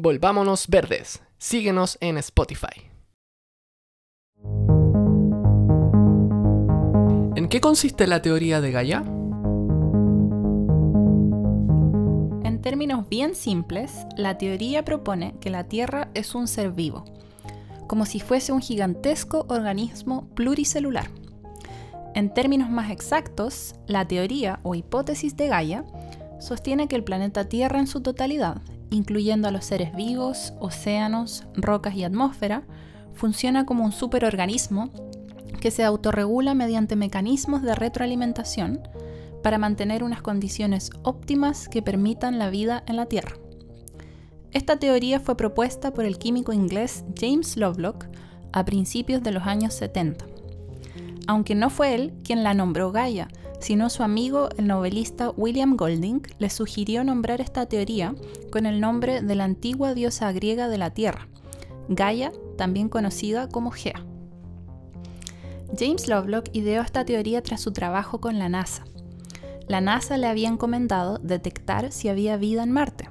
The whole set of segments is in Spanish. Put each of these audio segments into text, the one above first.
Volvámonos verdes. Síguenos en Spotify. ¿En qué consiste la teoría de Gaia? En términos bien simples, la teoría propone que la Tierra es un ser vivo, como si fuese un gigantesco organismo pluricelular. En términos más exactos, la teoría o hipótesis de Gaia sostiene que el planeta Tierra en su totalidad incluyendo a los seres vivos, océanos, rocas y atmósfera, funciona como un superorganismo que se autorregula mediante mecanismos de retroalimentación para mantener unas condiciones óptimas que permitan la vida en la Tierra. Esta teoría fue propuesta por el químico inglés James Lovelock a principios de los años 70. Aunque no fue él quien la nombró Gaia, sino su amigo el novelista William Golding le sugirió nombrar esta teoría con el nombre de la antigua diosa griega de la Tierra, Gaia, también conocida como Gea. James Lovelock ideó esta teoría tras su trabajo con la NASA. La NASA le había encomendado detectar si había vida en Marte.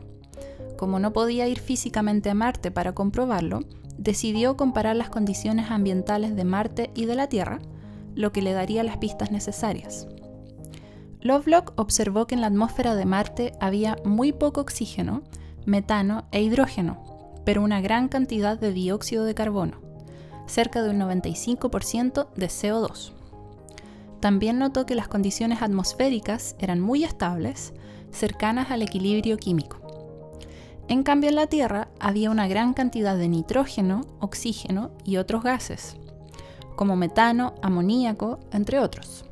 Como no podía ir físicamente a Marte para comprobarlo, decidió comparar las condiciones ambientales de Marte y de la Tierra, lo que le daría las pistas necesarias. Lovelock observó que en la atmósfera de Marte había muy poco oxígeno, metano e hidrógeno, pero una gran cantidad de dióxido de carbono, cerca de un 95% de CO2. También notó que las condiciones atmosféricas eran muy estables, cercanas al equilibrio químico. En cambio, en la Tierra había una gran cantidad de nitrógeno, oxígeno y otros gases, como metano, amoníaco, entre otros.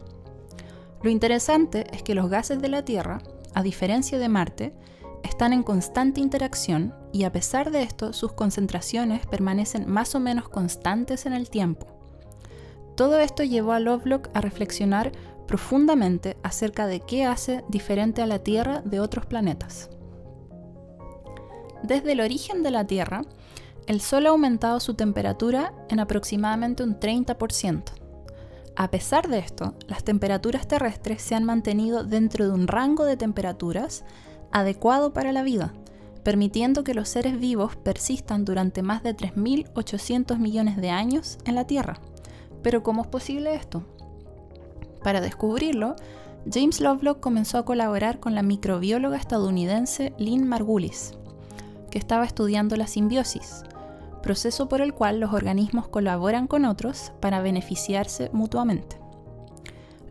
Lo interesante es que los gases de la Tierra, a diferencia de Marte, están en constante interacción y a pesar de esto sus concentraciones permanecen más o menos constantes en el tiempo. Todo esto llevó a Lovelock a reflexionar profundamente acerca de qué hace diferente a la Tierra de otros planetas. Desde el origen de la Tierra, el Sol ha aumentado su temperatura en aproximadamente un 30%. A pesar de esto, las temperaturas terrestres se han mantenido dentro de un rango de temperaturas adecuado para la vida, permitiendo que los seres vivos persistan durante más de 3.800 millones de años en la Tierra. Pero ¿cómo es posible esto? Para descubrirlo, James Lovelock comenzó a colaborar con la microbióloga estadounidense Lynn Margulis, que estaba estudiando la simbiosis, proceso por el cual los organismos colaboran con otros para beneficiarse mutuamente.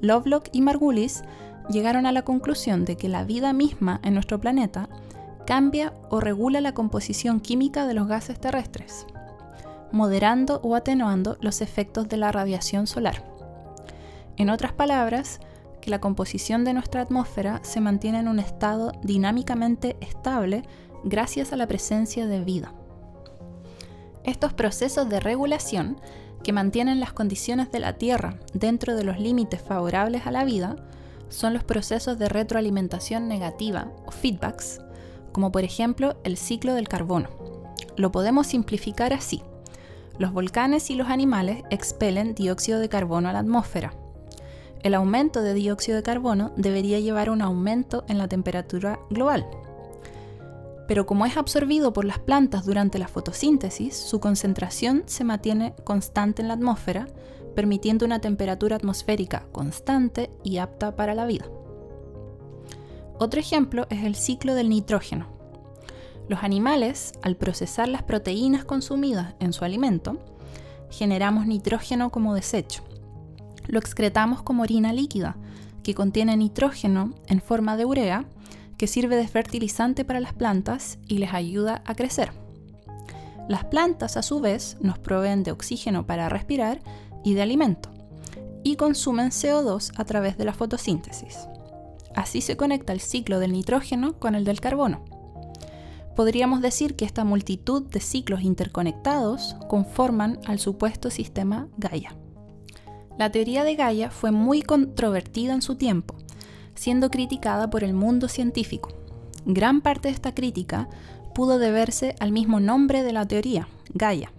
Lovelock y Margulis llegaron a la conclusión de que la vida misma en nuestro planeta cambia o regula la composición química de los gases terrestres, moderando o atenuando los efectos de la radiación solar. En otras palabras, que la composición de nuestra atmósfera se mantiene en un estado dinámicamente estable gracias a la presencia de vida. Estos procesos de regulación que mantienen las condiciones de la Tierra dentro de los límites favorables a la vida son los procesos de retroalimentación negativa o feedbacks, como por ejemplo el ciclo del carbono. Lo podemos simplificar así. Los volcanes y los animales expelen dióxido de carbono a la atmósfera. El aumento de dióxido de carbono debería llevar a un aumento en la temperatura global, pero como es absorbido por las plantas durante la fotosíntesis, su concentración se mantiene constante en la atmósfera, permitiendo una temperatura atmosférica constante y apta para la vida. Otro ejemplo es el ciclo del nitrógeno. Los animales, al procesar las proteínas consumidas en su alimento, generamos nitrógeno como desecho. Lo excretamos como orina líquida, que contiene nitrógeno en forma de urea, que sirve de fertilizante para las plantas y les ayuda a crecer. Las plantas a su vez nos proveen de oxígeno para respirar y de alimento, y consumen CO2 a través de la fotosíntesis. Así se conecta el ciclo del nitrógeno con el del carbono. Podríamos decir que esta multitud de ciclos interconectados conforman al supuesto sistema Gaia. La teoría de Gaia fue muy controvertida en su tiempo, siendo criticada por el mundo científico. Gran parte de esta crítica pudo deberse al mismo nombre de la teoría, Gaia,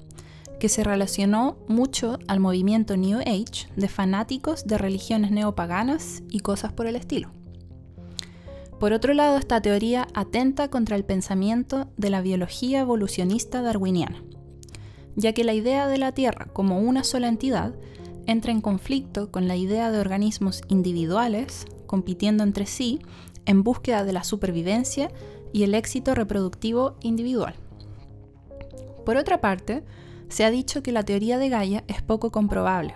que se relacionó mucho al movimiento New Age de fanáticos de religiones neopaganas y cosas por el estilo. Por otro lado, esta teoría atenta contra el pensamiento de la biología evolucionista darwiniana, ya que la idea de la Tierra como una sola entidad entra en conflicto con la idea de organismos individuales compitiendo entre sí en búsqueda de la supervivencia y el éxito reproductivo individual. Por otra parte, se ha dicho que la teoría de Gaia es poco comprobable.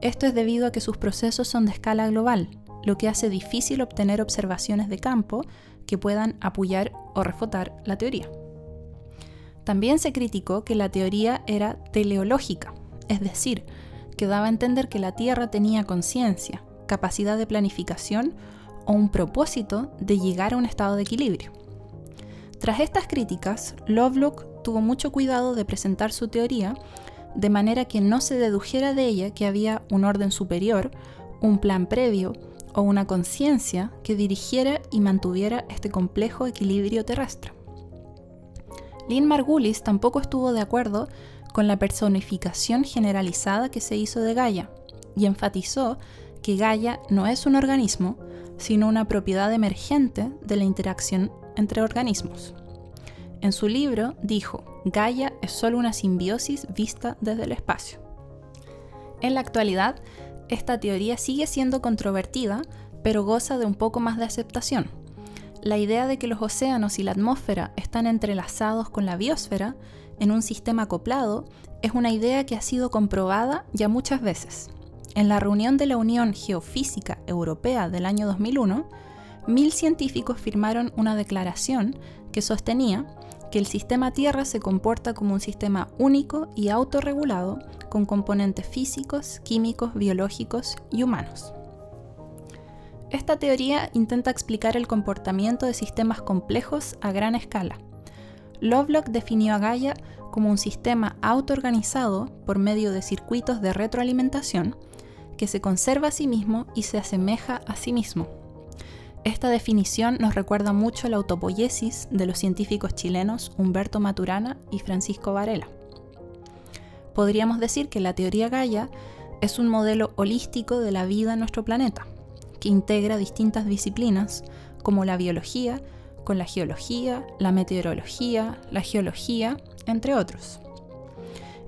Esto es debido a que sus procesos son de escala global, lo que hace difícil obtener observaciones de campo que puedan apoyar o refutar la teoría. También se criticó que la teoría era teleológica, es decir, que daba a entender que la Tierra tenía conciencia, capacidad de planificación o un propósito de llegar a un estado de equilibrio. Tras estas críticas, Lovelock tuvo mucho cuidado de presentar su teoría de manera que no se dedujera de ella que había un orden superior, un plan previo o una conciencia que dirigiera y mantuviera este complejo equilibrio terrestre. Lynn Margulis tampoco estuvo de acuerdo con la personificación generalizada que se hizo de Gaia y enfatizó que Gaia no es un organismo, sino una propiedad emergente de la interacción entre organismos. En su libro dijo, Gaia es solo una simbiosis vista desde el espacio. En la actualidad, esta teoría sigue siendo controvertida, pero goza de un poco más de aceptación. La idea de que los océanos y la atmósfera están entrelazados con la biosfera en un sistema acoplado es una idea que ha sido comprobada ya muchas veces. En la reunión de la Unión Geofísica Europea del año 2001, mil científicos firmaron una declaración que sostenía que el sistema Tierra se comporta como un sistema único y autorregulado con componentes físicos, químicos, biológicos y humanos. Esta teoría intenta explicar el comportamiento de sistemas complejos a gran escala. Lovelock definió a Gaia como un sistema autoorganizado por medio de circuitos de retroalimentación que se conserva a sí mismo y se asemeja a sí mismo. Esta definición nos recuerda mucho la autopoiesis de los científicos chilenos Humberto Maturana y Francisco Varela. Podríamos decir que la teoría Gaia es un modelo holístico de la vida en nuestro planeta, que integra distintas disciplinas como la biología, con la geología, la meteorología, la geología, entre otros.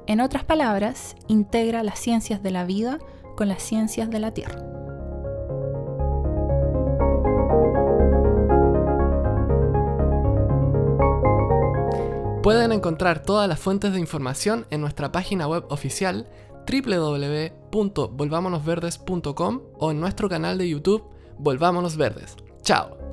En otras palabras, integra las ciencias de la vida con las ciencias de la Tierra. Pueden encontrar todas las fuentes de información en nuestra página web oficial www.volvamonosverdes.com o en nuestro canal de YouTube Volvámonos Verdes. ¡Chao!